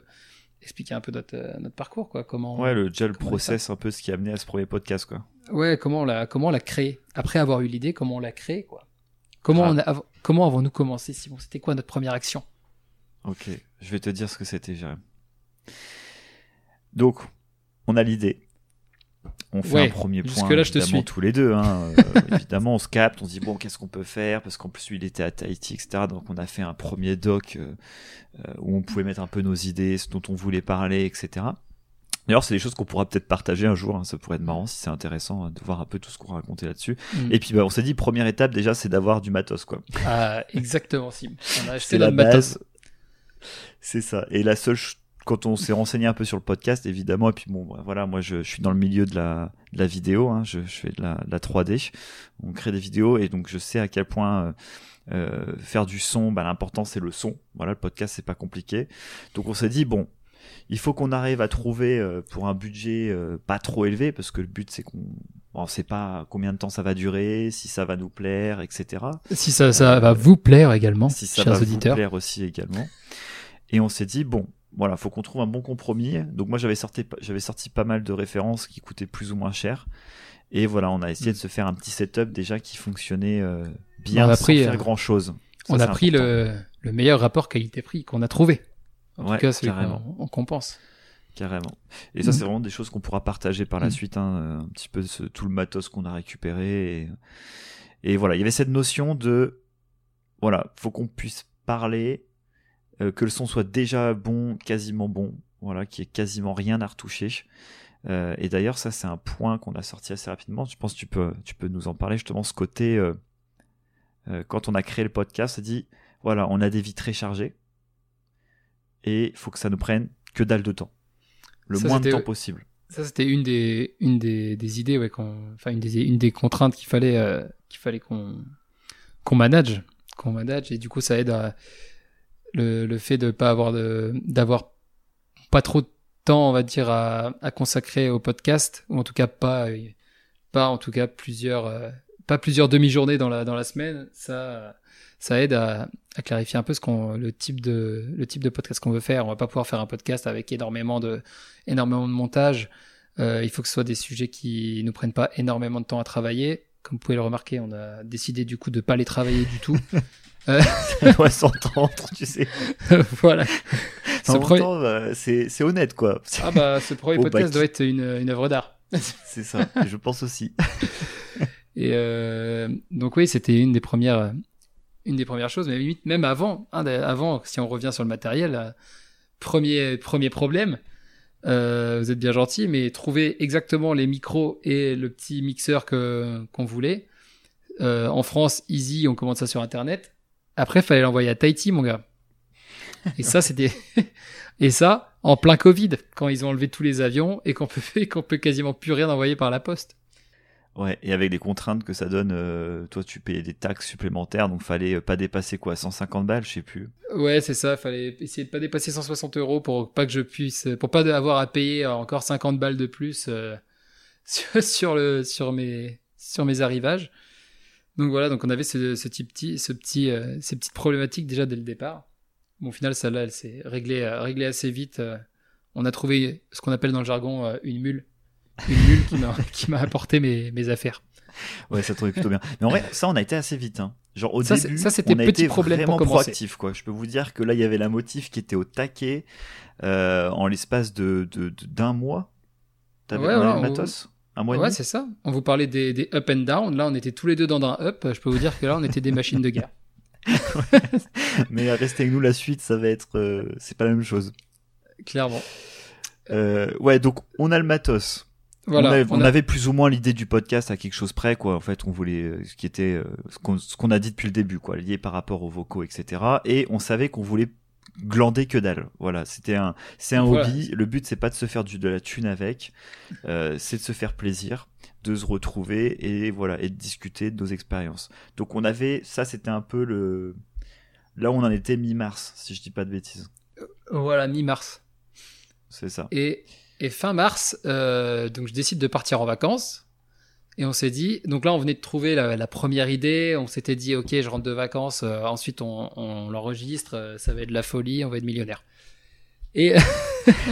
expliquer un peu notre, euh, notre parcours, quoi. Comment Ouais, le le process, un peu ce qui a amené à ce premier podcast, quoi. Ouais, comment on l'a comment on l'a créé? Après avoir eu l'idée, comment on l'a créé, quoi? Comment on a, comment avons-nous commencé Simon? C'était quoi notre première action? Ok, je vais te dire ce que c'était, Jérémy. Donc, on a l'idée. On fait un premier point, là, je te suis. tous les deux. Hein. Euh, évidemment, on se capte, on se dit bon, qu'est-ce qu'on peut faire? Parce qu'en plus, lui, il était à Tahiti, etc. Donc, on a fait un premier doc euh, euh, où on pouvait mettre un peu nos idées, ce dont on voulait parler, etc. D'ailleurs, c'est des choses qu'on pourra peut-être partager un jour. Hein. Ça pourrait être marrant si c'est intéressant de voir un peu tout ce qu'on racontait là-dessus. Mm. Et puis, bah, on s'est dit, première étape déjà, c'est d'avoir du matos, quoi. Ah, exactement, Sim. On a acheté la matos. C'est ça. Et la seule quand on s'est renseigné un peu sur le podcast, évidemment, et puis bon, bah, voilà, moi je, suis dans le milieu de la, de la vidéo, hein, je, je, fais de la, de la, 3D, on crée des vidéos, et donc je sais à quel point euh, euh faire du son, bah, l'important c'est le son. Voilà, le podcast c'est pas compliqué. Donc on s'est dit bon, il faut qu'on arrive à trouver euh, pour un budget euh, pas trop élevé, parce que le but c'est qu'on on sait pas combien de temps ça va durer, si ça va nous plaire, etc. Si ça, ça va vous plaire également, si ça va vous plaire aussi également. Et on s'est dit bon voilà, faut qu'on trouve un bon compromis. Donc moi j'avais sorti, j'avais sorti pas mal de références qui coûtaient plus ou moins cher. Et voilà, on a essayé de se faire un petit setup déjà qui fonctionnait euh, bien on a sans pris, faire euh, grand chose. on a pris le, meilleur rapport qualité-prix qu'on a trouvé. En tout cas, c'est qu'on compense. Carrément. Et ça, c'est vraiment des choses qu'on pourra partager par la mm. suite, hein, euh, un petit peu tout le matos qu'on a récupéré. Et, et voilà, il y avait cette notion de, voilà, faut qu'on puisse parler euh, que le son soit déjà bon, quasiment bon, voilà, qu'il n'y ait quasiment rien à retoucher. Euh, et d'ailleurs, ça, c'est un point qu'on a sorti assez rapidement. Je pense que tu peux, tu peux nous en parler justement, ce côté, euh, quand on a créé le podcast, on dit, voilà, on a des vies très chargées et il faut que ça nous prenne que dalle de temps. Le moins de temps possible. Ça, c'était une des, une des, des idées, ouais, enfin, une des, une des contraintes qu'il fallait, qu'il fallait qu'on, qu'on manage, qu'on manage, et du coup, ça aide à, le, fait de pas avoir d'avoir pas trop de temps on va dire à, consacrer au podcast ou en tout cas pas pas en tout cas plusieurs euh, pas plusieurs demi-journées dans la semaine ça ça aide à, clarifier un peu ce qu'on le type de le type de podcast qu'on veut faire. On va pas pouvoir faire un podcast avec énormément de énormément montage. Euh, il faut que ce soit des sujets qui nous prennent pas énormément de temps à travailler. Comme vous pouvez le remarquer on a décidé du coup de pas les travailler du tout Euh... doit s'entendre, tu sais. voilà. Bah, c'est honnête, quoi. Ah bah, ce premier podcast doit être une, une œuvre d'art. c'est ça, je pense aussi. Et euh, donc oui, c'était une des premières, une des premières choses, mais limite même avant, hein, avant, si on revient sur le matériel, euh, premier premier problème. Euh, vous êtes bien gentil, mais trouver exactement les micros et le petit mixeur que qu'on voulait. Euh, en France, easy, on commande ça sur internet. Après, fallait l'envoyer à Tahiti, mon gars. Et ça, c'était. et ça, en plein Covid, quand ils ont enlevé tous les avions et qu'on peut, qu'on peut quasiment plus rien envoyer par la poste. Ouais, et avec les contraintes que ça donne, euh, toi tu payais des taxes supplémentaires, donc fallait euh, pas dépasser quoi, 150 balles, je sais plus. Ouais, c'est ça, fallait essayer de pas dépasser 160 euros pour pas que je puisse, pour pas avoir à payer encore 50 balles de plus euh, sur, le, sur mes, sur mes arrivages. Donc voilà, donc on avait ce, ce petit, ce petit, euh, ces petites problématiques déjà dès le départ. Bon, au final, celle-là, elle s'est réglée, euh, réglée assez vite. Euh. on a trouvé ce qu'on appelle dans le jargon une mule. Une mule qui m'a apporté mes, mes affaires. Ouais, ça tournait plutôt bien. Mais en vrai, ça, on a été assez vite. Hein. Genre au début, ça, c'était on a été vraiment proactif. Quoi. Je peux vous dire que là, il y avait la motif qui était au taquet en l'espace de d'un mois. T'avais ouais, le matos? Un mois et Ouais, c'est ça. On vous parlait des, des up and down. Là, on était tous les deux dans un up. Je peux vous dire que là, on était des machines de guerre. Mais restez avec nous, la suite, ça va être. euh, c'est pas la même chose. Clairement. Euh, ouais, donc on a le matos. Voilà. on, avait, on on a- avait plus ou moins l'idée du podcast à quelque chose près, quoi. En fait, on voulait euh, ce qui était ce qu'on ce qu'on a dit depuis le début, quoi, lié par rapport aux vocaux, etc. Et on savait qu'on voulait glander que dalle. Voilà, c'était un, c'est un Voilà. hobby. Le but c'est pas de se faire du, de la thune avec, euh, c'est de se faire plaisir, de se retrouver et voilà et de discuter de nos expériences. Donc on avait, ça c'était un peu le, là on en était mi-mars, si je dis pas de bêtises. Voilà, mi-mars. C'est ça. Et, et fin mars, euh, donc je décide de partir en vacances. Et on s'est dit, donc là on venait de trouver la, la première idée, on s'était dit ok je rentre de vacances, euh, ensuite on, on l'enregistre, euh, ça va être de la folie, on va être millionnaire. Et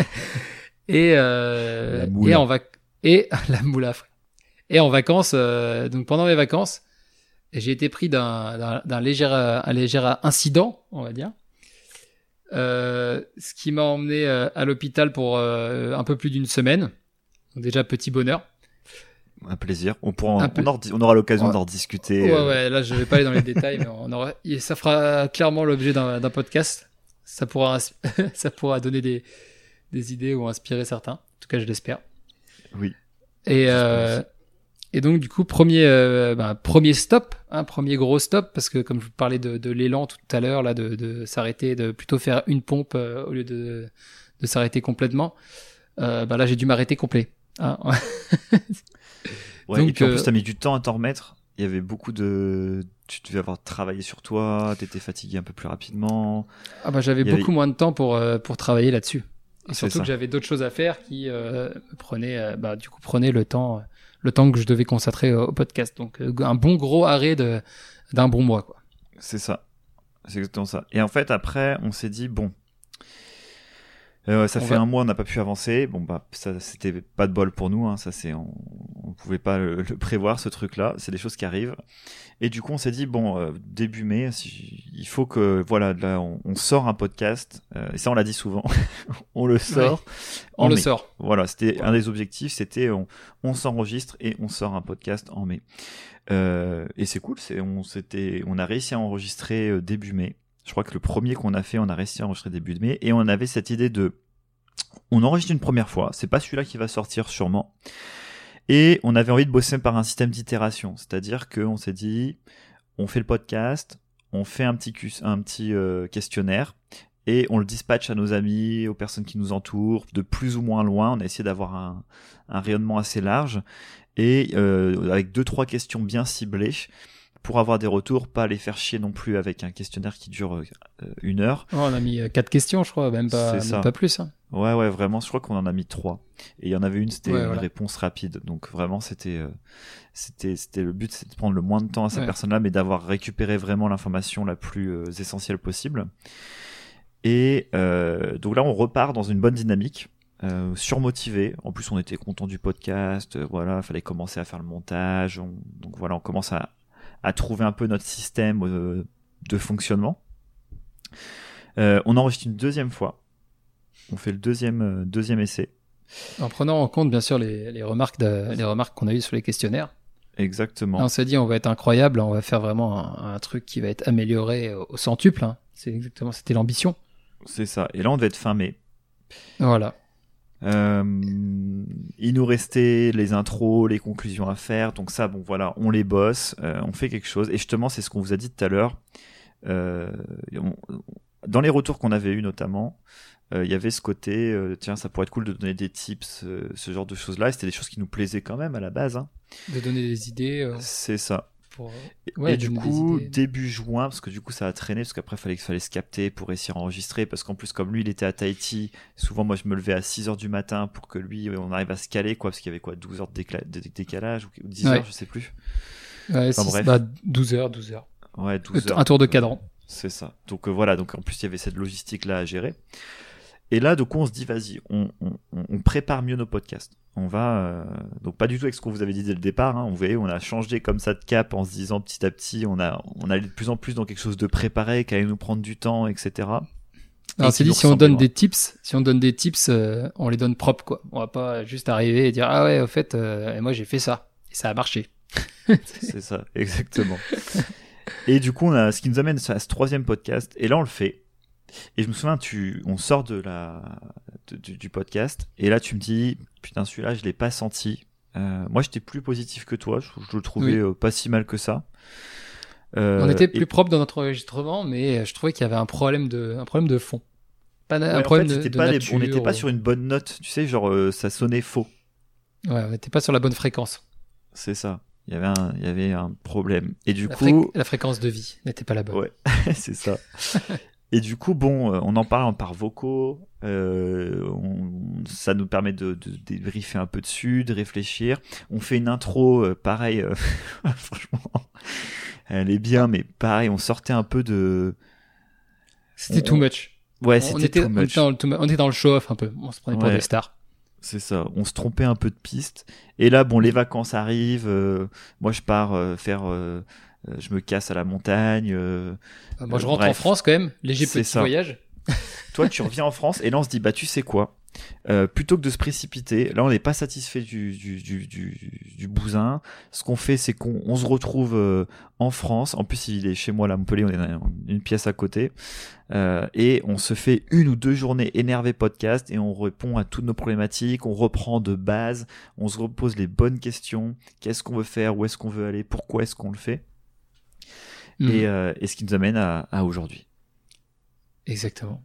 et euh, et en vac et la moula. Et en vacances, donc pendant mes vacances, j'ai été pris d'un léger un léger incident, on va dire. Ce qui m'a emmené à l'hôpital pour un peu plus d'une semaine. Donc déjà petit bonheur. Un plaisir. On pourra, on, aura l'occasion Ouais. d'en discuter. Ouais, euh, ouais, là je vais pas aller dans les détails, mais on aura, ça fera clairement l'objet d'un podcast. Ça pourra, ça pourra donner des, des idées ou inspirer certains. En tout cas, je l'espère. Oui. Et, euh, et donc, du coup, premier, euh, ben, premier stop, hein, premier gros stop, parce que comme je vous parlais de, de l'élan tout à l'heure, là, de, de s'arrêter, de plutôt faire une pompe euh, au lieu de, de s'arrêter complètement, ben là, j'ai dû m'arrêter complet. hein. Ouais, Donc, et puis en euh, plus, t'as mis du temps à t'en remettre. Il y avait beaucoup de. Tu devais avoir travaillé sur toi, t'étais fatigué un peu plus rapidement. Ah bah j'avais avait- beaucoup moins de temps pour euh, pour travailler là-dessus. Et surtout ça. que j'avais d'autres choses à faire qui euh, prenaient euh, bah du coup prenaient le temps euh, le temps que je devais consacrer au, podcast. Donc euh, un bon gros arrêt d'un bon mois quoi. C'est ça. C'est exactement ça. Et en fait, après, on s'est dit, bon. Euh, ça On fait va- un mois, on n'a pas pu avancer. Bon, bah, ça, c'était pas de bol pour nous. Hein. Ça, c'est, on, on pouvait pas le, le prévoir, ce truc-là. C'est des choses qui arrivent. Et du coup, on s'est dit, bon, euh, début mai, si- il faut que, voilà, là, on, on sort un podcast. Euh, et ça, on l'a dit souvent. on le sort. On le mai. sort. Voilà, c'était un des objectifs, c'était on, on s'enregistre et on sort un podcast en mai. Euh, et c'est cool, c'est on s'était, on a réussi à enregistrer euh, début mai. Je crois que le premier qu'on a fait, on a réussi à enregistrer début de mai et on avait cette idée de, on enregistre une première fois, c'est pas celui-là qui va sortir sûrement. Et on avait envie de bosser par un système d'itération, c'est-à-dire qu'on s'est dit, on fait le podcast, on fait un petit, euh, questionnaire et on le dispatche à nos amis, aux personnes qui nous entourent, de plus ou moins loin. On a essayé d'avoir un, un rayonnement assez large et euh, avec deux trois questions bien ciblées pour avoir des retours, pas les faire chier non plus avec un questionnaire qui dure euh, une heure. Oh, on a mis euh, quatre questions je crois, même pas C'est même ça. pas plus. Hein. Ouais, ouais, vraiment, je crois qu'on en a mis trois. Et il y en avait une, c'était Ouais, une voilà. réponse rapide. Donc vraiment, c'était, euh, c'était, c'était le but, c'était de prendre le moins de temps à cette Ouais. personne-là, mais d'avoir récupéré vraiment l'information la plus essentielle possible. Et euh, donc là, on repart dans une bonne dynamique. Euh, surmotivé. En plus, on était content du podcast. euh, voilà, fallait commencer à faire le montage. On- donc voilà, on commence à, à trouver un peu notre système euh, de fonctionnement. Euh, on enregistre une deuxième fois. On fait le deuxième, euh, deuxième essai. En prenant en compte bien sûr les, les remarques de- les remarques qu'on a eues sur les questionnaires. Exactement. Là, on s'est dit on va être incroyable, on va faire vraiment un, un truc qui va être amélioré au, au centuple. hein. C'est exactement c'était l'ambition. C'est ça. Et là, on devait être fin mai. Voilà. Euh, il nous restait les intros, les conclusions à faire. Donc ça, bon voilà, on les bosse, euh, on fait quelque chose. Et justement, c'est ce qu'on vous a dit tout à l'heure. Euh, on- dans les retours qu'on avait eu notamment, euh, il y avait ce côté, euh, tiens, ça pourrait être cool de donner des tips, euh, ce genre de choses-là. Et C'était des choses qui nous plaisaient quand même à la base. hein. De donner des idées C'est ça. Pour. Et- Ouais, et du coup, début juin, parce que du coup ça a traîné, parce qu'après fallait, fallait se capter pour réussir à enregistrer, parce qu'en plus comme lui il était à Tahiti, souvent moi je me levais à 6h du matin pour que lui on arrive à se caler, quoi, parce qu'il y avait quoi, 12 heures de décla- de de décalage, ou 10 Ouais. heures, je sais plus. Ouais, Enfin, bref. bah, 12 heures, 12 heures. Ouais, 12 Le- heures. un tour de cadran. C'est ça. Donc euh, voilà, donc en plus il y avait cette logistique là à gérer. Et là, donc on se dit, vas-y, on- on prépare mieux nos podcasts. On va, euh, donc pas du tout avec ce qu'on vous avait dit dès le départ. Hein, vous voyez, on a changé comme ça de cap en se disant petit à petit, on a, on allait de plus en plus dans quelque chose de préparé, qui allait nous prendre du temps, etc. Alors, c'est dit, si on donne des tips, si on donne des tips, euh, on les donne propres, quoi. On va pas juste arriver et dire, ah ouais, au fait, euh, et moi j'ai fait ça. Et ça a marché. C'est ça, exactement. et du coup, on a ce qui nous amène à ce troisième podcast. Et là, on le fait. Et je me souviens, tu, on sort de la, de- du, du podcast. Et là, tu me dis, putain, celui-là, je l'ai pas senti. Euh, moi, j'étais plus positif que toi. Je, je le trouvais Oui. euh, pas si mal que ça. Euh, on était et- plus propre dans notre enregistrement, mais je trouvais qu'il y avait un problème de, un problème de fond. Pas na- Ouais, un en fait, de, pas les- nature. on n'était pas ou- sur une bonne note. Tu sais, genre, euh, ça sonnait faux. Ouais, on n'était pas sur la bonne fréquence. C'est ça. Il y avait un, il y avait un problème. Et du La, coup, fré- la fréquence de vie n'était pas la bonne. Ouais, c'est ça. Et du coup, bon, euh, on en parle par vocaux. euh, on- ça nous permet de, de débriefer un peu dessus, de réfléchir. On fait une intro, euh, pareil. euh, franchement, elle est bien, mais pareil, on sortait un peu de. C'était too much. Ouais, c'était était, too on, much. était dans le, too mu- on était dans le show-off un peu. On se prenait pour Ouais. des stars. C'est ça. On se trompait un peu de piste. Et là, bon, les vacances arrivent. moi, je pars faire. Euh, je me casse à la montagne. euh, Euh, Moi, je Euh, rentre en. France quand même. Léger C'est petit ça. voyage. Toi, tu reviens en France et là, on se dit, bah, tu sais quoi Euh, Plutôt que de se précipiter, là, on n'est pas satisfait du, du, du, du, du bousin. Ce qu'on fait, c'est qu'on on se retrouve euh, en France. En plus, il est chez moi, là, à Montpellier, on est dans une pièce à côté. Euh, et on se fait une ou deux journées énervé podcast et on répond à toutes nos problématiques. On reprend de base. On se repose les bonnes questions. Qu'est-ce qu'on veut faire? Où est-ce qu'on veut aller? Pourquoi est-ce qu'on le fait? Mhm. et, euh, et ce qui nous amène à, à aujourd'hui. Exactement.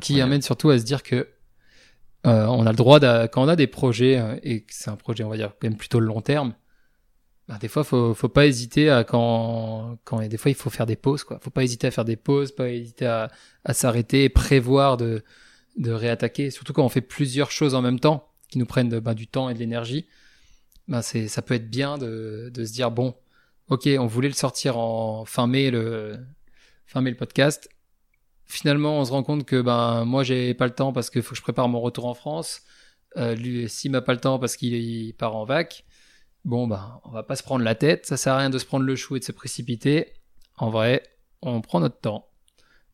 Qui amène surtout à se dire que euh, on a le droit, d'a- quand on a des projets, euh, et que c'est un projet, on va dire, quand même plutôt long terme, bah, des fois, faut, faut pas hésiter à quand, quand des fois, il faut faire des pauses, quoi. Faut pas hésiter à faire des pauses, pas hésiter à, à s'arrêter, prévoir de, de réattaquer. Surtout quand on fait plusieurs choses en même temps, qui nous prennent de- bah, du temps et de l'énergie. Bah, c'est, ça peut être bien de, de se dire, bon, ok, on voulait le sortir en fin mai, le, fin mai le podcast finalement, on se rend compte que ben moi j'ai pas le temps parce qu'il faut que je prépare mon retour en France. Euh, lui, s'il m'a pas le temps parce qu'il il part en vac, bon ben on va pas se prendre la tête. Ça sert à rien de se prendre le chou et de se précipiter. En vrai, on prend notre temps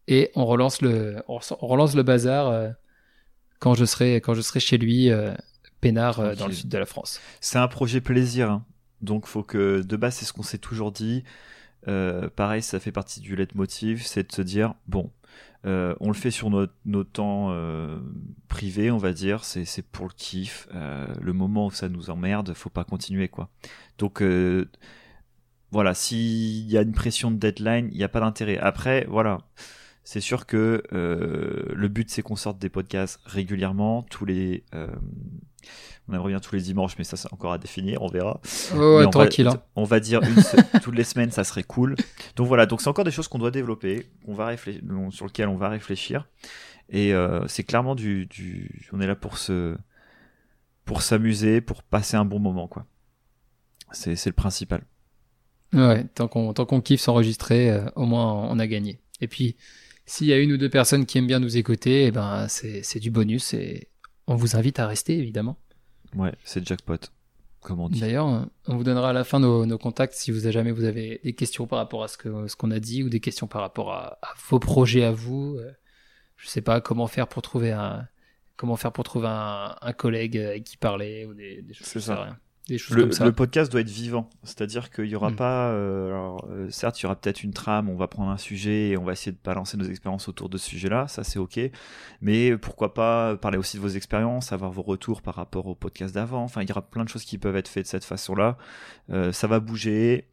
et on relance le, on relance le bazar euh, quand je serai quand je serai chez lui, euh, peinard euh, dans le sud de la France. C'est un projet plaisir. hein. Donc, faut que de base, c'est ce qu'on s'est toujours dit. Euh, pareil, ça fait partie du leitmotiv, c'est de se dire bon, euh, on le fait sur nos temps euh, privés, on va dire. C'est pour le kiff. Le moment où ça nous emmerde, faut pas continuer quoi. Donc voilà, s'il y a une pression de deadline, il n'y a pas d'intérêt. Après, voilà. C'est sûr que euh, le but c'est qu'on sorte des podcasts régulièrement, tous les, euh, on aimerait bien tous les dimanches, mais ça c'est encore à définir, on verra. Oh, ouais, on tranquille. Va, hein. On va dire une se- toutes les semaines, ça serait cool. Donc voilà, donc c'est encore des choses qu'on doit développer, qu'on va sur lesquelles on va réfléchir. Et euh, c'est clairement du, du, on est là pour se, pour s'amuser, pour passer un bon moment, quoi. C'est, c'est le principal. Ouais, tant qu'on tant qu'on kiffe s'enregistrer, euh, au moins on a gagné. Et puis s'il y a une ou deux personnes qui aiment bien nous écouter, eh ben c'est du bonus et on vous invite à rester évidemment. Ouais, c'est jackpot, comme on dit. D'ailleurs, on vous donnera à la fin nos, nos contacts si vous jamais vous avez des questions par rapport à ce que ce qu'on a dit ou des questions par rapport à, à vos projets à vous. euh, Je sais pas comment faire pour trouver un comment faire pour trouver un, un collègue avec qui parler ou des, des choses, C'est ça. Des choses Le, comme ça. le podcast doit être vivant, c'est-à-dire qu'il y aura Mm. pas. euh, alors, euh, certes, il y aura peut-être une trame, on va prendre un sujet et on va essayer de balancer nos expériences autour de ce sujet-là, ça c'est ok. Mais pourquoi pas parler aussi de vos expériences, avoir vos retours par rapport au podcast d'avant. Enfin, il y aura plein de choses qui peuvent être faites de cette façon-là. Euh, ça va bouger,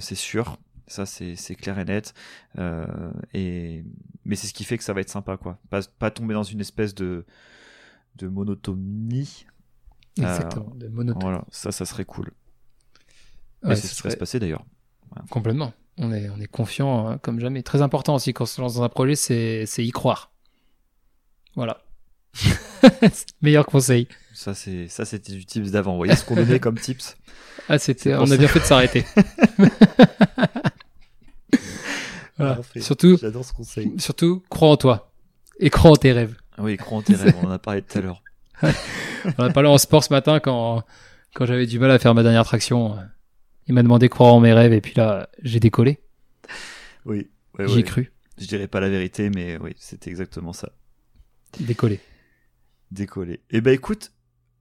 c'est sûr. Ça c'est c'est clair et net. Euh, et mais c'est ce qui fait que ça va être sympa, quoi. Pas, pas tomber dans une espèce de de monotonie. Exactement, de monotone. Voilà, ça, ça serait cool. Ouais, c'est ce qui va se serait- passer d'ailleurs. Complètement. On est, on est confiant hein, comme jamais. Très important aussi quand on se lance dans un projet, c'est, c'est y croire. Voilà. Meilleur conseil. Ça, c'est, ça, c'était du tips d'avant. Vous voyez ce qu'on donnait comme tips Ah, c'était, on a bien fait de s'arrêter. Voilà. Surtout, J'adore ce conseil. surtout, crois en toi. Et crois en tes rêves. Oui, crois en tes rêves, on en a parlé tout à l'heure. On a parlé en sport ce matin quand, quand j'avais du mal à faire ma dernière traction. Il m'a demandé de croire en mes rêves et puis là, j'ai décollé. Oui, ouais, J'y ai ouais. cru. Je dirais pas la vérité, mais oui, c'était exactement ça. Décoller. Décoller. Et eh ben écoute,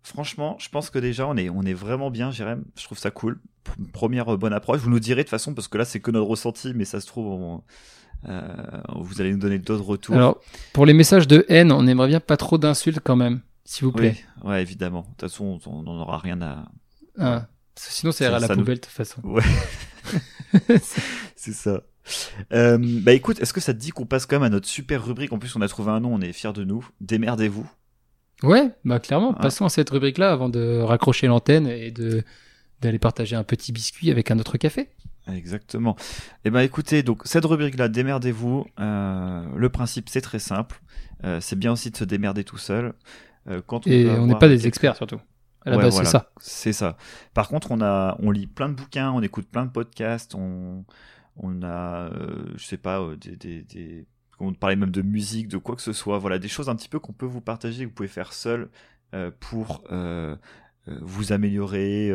franchement, je pense que déjà on est, on est vraiment bien, Jérém. Je trouve ça cool. Première euh, bonne approche. Vous nous direz de toute façon, parce que là c'est que notre ressenti, mais ça se trouve, euh, vous allez nous donner d'autres retours. Alors, pour les messages de haine, on aimerait bien pas trop d'insultes quand même, s'il vous plaît. Oui, ouais, évidemment. De toute façon, on n'en aura rien à. Ah, sinon, ça ira à la poubelle de toute façon. Ouais. c'est ça. Euh, bah écoute, est-ce que ça te dit qu'on passe quand même à notre super rubrique? En plus, on a trouvé un nom, on est fiers de nous. Démerdez-vous. Ouais, bah clairement, passons à cette rubrique-là avant de raccrocher l'antenne et de d'aller partager un petit biscuit avec un autre café. Exactement. Et eh ben écoutez, donc cette rubrique-là, démerdez-vous. Euh, le principe, c'est très simple. Euh, c'est bien aussi de se démerder tout seul. Quand on et on n'est pas des experts surtout. À la base, c'est ça. C'est ça. Par contre, on a, on lit plein de bouquins, on écoute plein de podcasts, on, on a, je sais pas, des, des, des on parlait même de musique, de quoi que ce soit, voilà, des choses un petit peu qu'on peut vous partager, que vous pouvez faire seul euh, pour euh, euh, vous améliorer,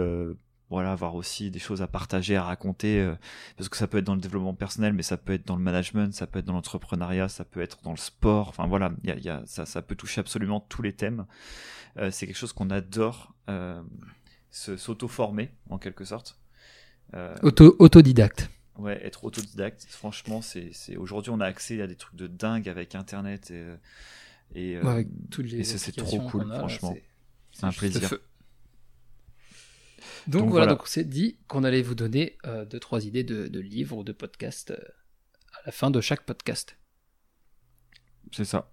voilà, avoir aussi des choses à partager, à raconter, parce que ça peut être dans le développement personnel, mais ça peut être dans le management, ça peut être dans l'entrepreneuriat, ça peut être dans le sport, enfin voilà, y a, y a, ça, ça peut toucher absolument tous les thèmes. c'est quelque chose qu'on adore, s'auto-former en quelque sorte. Auto, autodidacte. Ouais, être autodidacte, franchement, c'est, c'est aujourd'hui on a accès à des trucs de dingue avec Internet et, et, euh, avec toutes les et c'est trop cool, franchement. C'est, un plaisir. Donc, voilà, donc on s'est dit qu'on allait vous donner euh, deux trois idées de, de, livres ou de podcasts euh, à la fin de chaque podcast. C'est ça.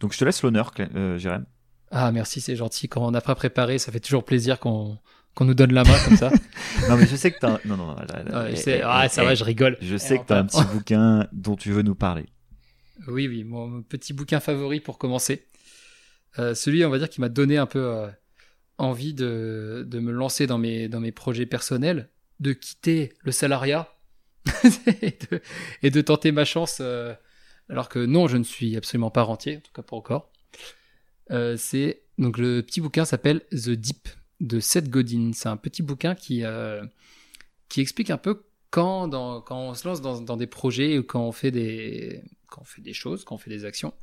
Donc je te laisse l'honneur, Jérém. Ah merci, c'est gentil. Quand on n'a pas préparé, ça fait toujours plaisir qu'on qu'on nous donne la main comme ça. non, mais je sais que t'as. Non, non, non. ah, ça va, je rigole. Je sais que t'as un petit bouquin dont tu veux nous parler. Oui, oui, mon petit bouquin favori pour commencer. Euh, celui, on va dire, qui m'a donné un peu euh, envie de, de, me lancer dans mes, dans mes projets personnels, de quitter le salariat et, de, tenter ma chance. Euh, alors que non, je ne suis absolument pas rentier, en tout cas pas encore. c'est donc le petit bouquin s'appelle The Deep de Seth Godin. C'est un petit bouquin qui, euh, qui explique un peu quand, quand on se lance dans, dans, des projets ou quand on, fait des, quand on fait des choses, quand on fait des actions,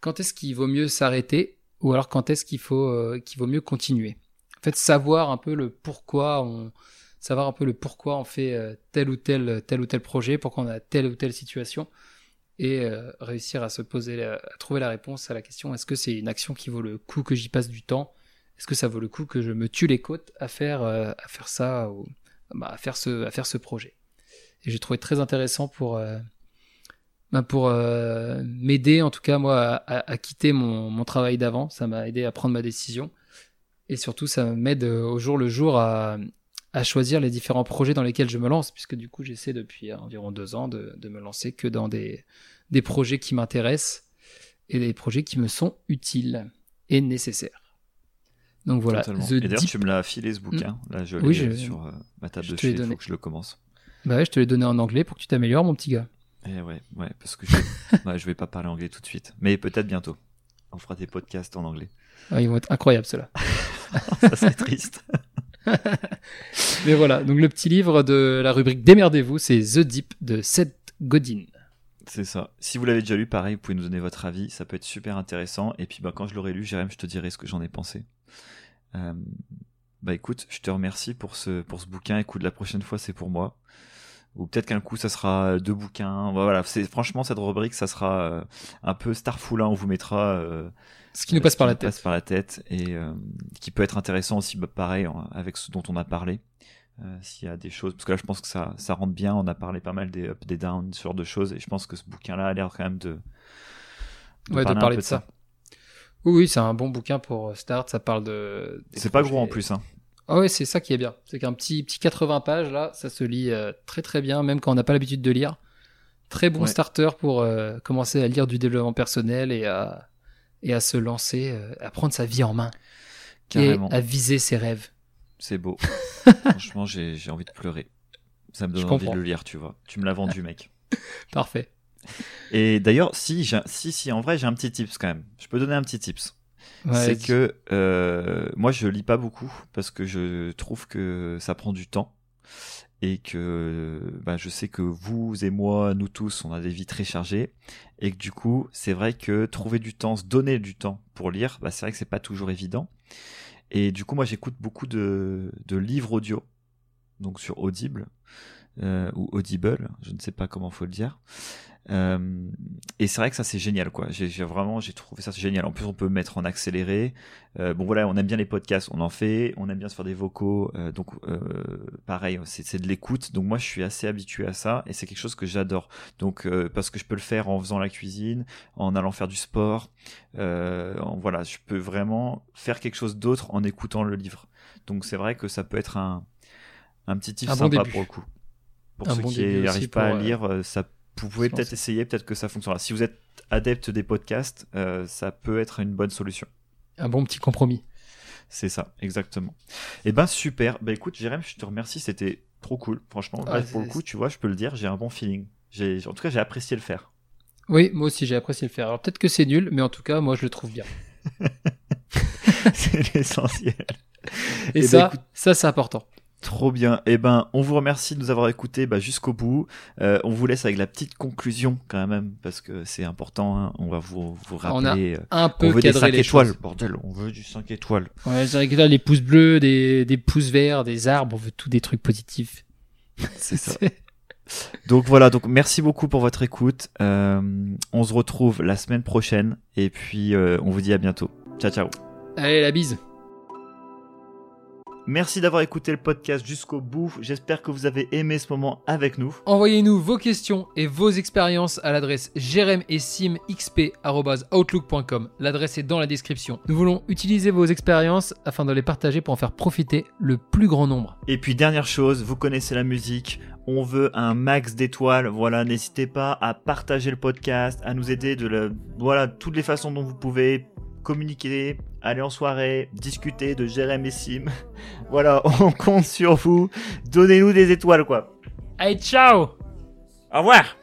quand est-ce qu'il vaut mieux s'arrêter ou alors quand est-ce qu'il faut euh, qu'il vaut mieux continuer? En fait, savoir un peu le pourquoi on savoir un peu le pourquoi on fait euh, tel ou tel tel ou tel projet, pourquoi on a telle ou telle situation et réussir à se poser à trouver la réponse à la question est-ce que c'est une action qui vaut le coup que j'y passe du temps? Est-ce que ça vaut le coup que je me tue les côtes à faire, euh, à faire ça, ou, bah, à, faire ce, à faire ce projet? Et j'ai trouvé très intéressant pour, euh, bah, pour euh, m'aider, en tout cas, moi, à, quitter mon, mon travail d'avant. Ça m'a aidé à prendre ma décision. Et surtout, ça m'aide au jour le jour à, à choisir les différents projets dans lesquels je me lance, puisque du coup, j'essaie depuis environ deux ans de, de me lancer que dans des, des projets qui m'intéressent et des projets qui me sont utiles et nécessaires. Donc voilà. et d'ailleurs, tu me l'as filé ce bouquin. Mm. Là, je l'ai sur euh, ma table de chevet. Il faut que je le commence. Bah ouais, je te l'ai donné en anglais pour que tu t'améliores, mon petit gars. Eh ouais, ouais, parce que je... ouais, je vais pas parler anglais tout de suite, mais peut-être bientôt. On fera des podcasts en anglais. Ah, ils vont être incroyables, ceux-là. Ça serait triste. mais voilà, donc le petit livre de la rubrique Démerdez-vous, c'est The Deep de Seth Godin. C'est ça. Si vous l'avez déjà lu, pareil, vous pouvez nous donner votre avis. Ça peut être super intéressant. Et puis, bah, quand je l'aurai lu, Jérém, je te dirai ce que j'en ai pensé. Euh, bah écoute, je te remercie pour ce, pour ce bouquin. Écoute, la prochaine fois, c'est pour moi. Ou peut-être qu'un coup, ça sera deux bouquins. Voilà, c'est franchement cette rubrique, ça sera euh, un peu Starful. Hein, on vous mettra euh, ce qui nous passe par la tête, passe par la tête, et qui peut être intéressant aussi, bah, pareil, avec ce dont on a parlé. S'il y a des choses, parce que là, je pense que ça, ça rentre bien. On a parlé pas mal des up, des downs, ce genre de choses, et je pense que ce bouquin-là a l'air quand même de, de parler, de, ça. Oui, oui, c'est un bon bouquin pour euh, Start. Ça parle de. C'est pas gros en plus. Hein. Ah oui, c'est ça qui est bien. C'est qu'un petit, petit 80 pages, là, ça se lit euh, très très bien, même quand on n'a pas l'habitude de lire. Très bon starter pour euh, commencer à lire du développement personnel et à, et à se lancer, à prendre sa vie en main. Carrément. Et à viser ses rêves. C'est beau. Franchement, j'ai envie de pleurer. Ça me donne envie de le lire, tu vois. Tu me l'as vendu, mec. Parfait. Et d'ailleurs, si, si, si, en vrai, j'ai un petit tips quand même. Je peux donner un petit tips. C'est que euh, moi, je lis pas beaucoup parce que je trouve que ça prend du temps. et que bah, je sais que vous et moi, nous tous, on a des vies très chargées et que du coup, c'est vrai que trouver du temps, se donner du temps pour lire, bah, c'est vrai que c'est pas toujours évident. Et du coup, moi, j'écoute beaucoup de, de livres audio, donc sur Audible euh, ou Audible, je ne sais pas comment faut le dire. Euh, et c'est vrai que ça c'est génial quoi. J'ai vraiment j'ai trouvé ça génial. En plus on peut mettre en accéléré. Euh, bon voilà, on aime bien les podcasts, on en fait. On aime bien se faire des vocaux. Euh, donc pareil, c'est de l'écoute. Donc moi je suis assez habitué à ça et c'est quelque chose que j'adore. Donc parce que je peux le faire en faisant la cuisine, en allant faire du sport. En, voilà, je peux vraiment faire quelque chose d'autre en écoutant le livre. Donc c'est vrai que ça peut être un un petit tip sympa pour le coup. Pour ceux qui n'arrivent pas à lire, ça vous pouvez peut-être essayer, peut-être que ça fonctionnera. Si vous êtes adepte des podcasts, euh, ça peut être une bonne solution. Un bon petit compromis. C'est ça, exactement. Eh ben super. Bah écoute, Jérém, je te remercie, c'était trop cool. Franchement, pour le coup, tu vois, je peux le dire, j'ai un bon feeling. En tout cas, j'ai apprécié le faire. Oui, moi aussi, j'ai apprécié le faire. Alors peut-être que c'est nul, mais en tout cas, moi, je le trouve bien. c'est l'essentiel. Et, eh ben, ça, ça c'est important. Trop bien. Eh ben, on vous remercie de nous avoir écoutés bah, jusqu'au bout. Euh, on vous laisse avec la petite conclusion quand même parce que c'est important. Hein. On va vous, vous rappeler. On a un peu on veut des 5 étoiles, bordel. On veut du 5 étoiles. Ouais, c'est vrai les pouces bleus, des, des pouces verts, des arbres. On veut tous des trucs positifs. C'est ça. donc voilà. Donc merci beaucoup pour votre écoute. Euh, on se retrouve la semaine prochaine et puis euh, on vous dit à bientôt. Ciao ciao. Allez la bise. Merci d'avoir écouté le podcast jusqu'au bout. J'espère que vous avez aimé ce moment avec nous. Envoyez-nous vos questions et vos expériences à l'adresse jeremessimxp.outlook.com. L'adresse est dans la description. Nous voulons utiliser vos expériences afin de les partager pour en faire profiter le plus grand nombre. Et puis dernière chose, vous connaissez la musique. On veut un max d'étoiles. Voilà, n'hésitez pas à partager le podcast, à nous aider de le, voilà, toutes les façons dont vous pouvez communiquer, aller en soirée, discuter de Jérém et Sim. voilà, on compte sur vous. Donnez-nous des étoiles, quoi. Allez, ciao Au revoir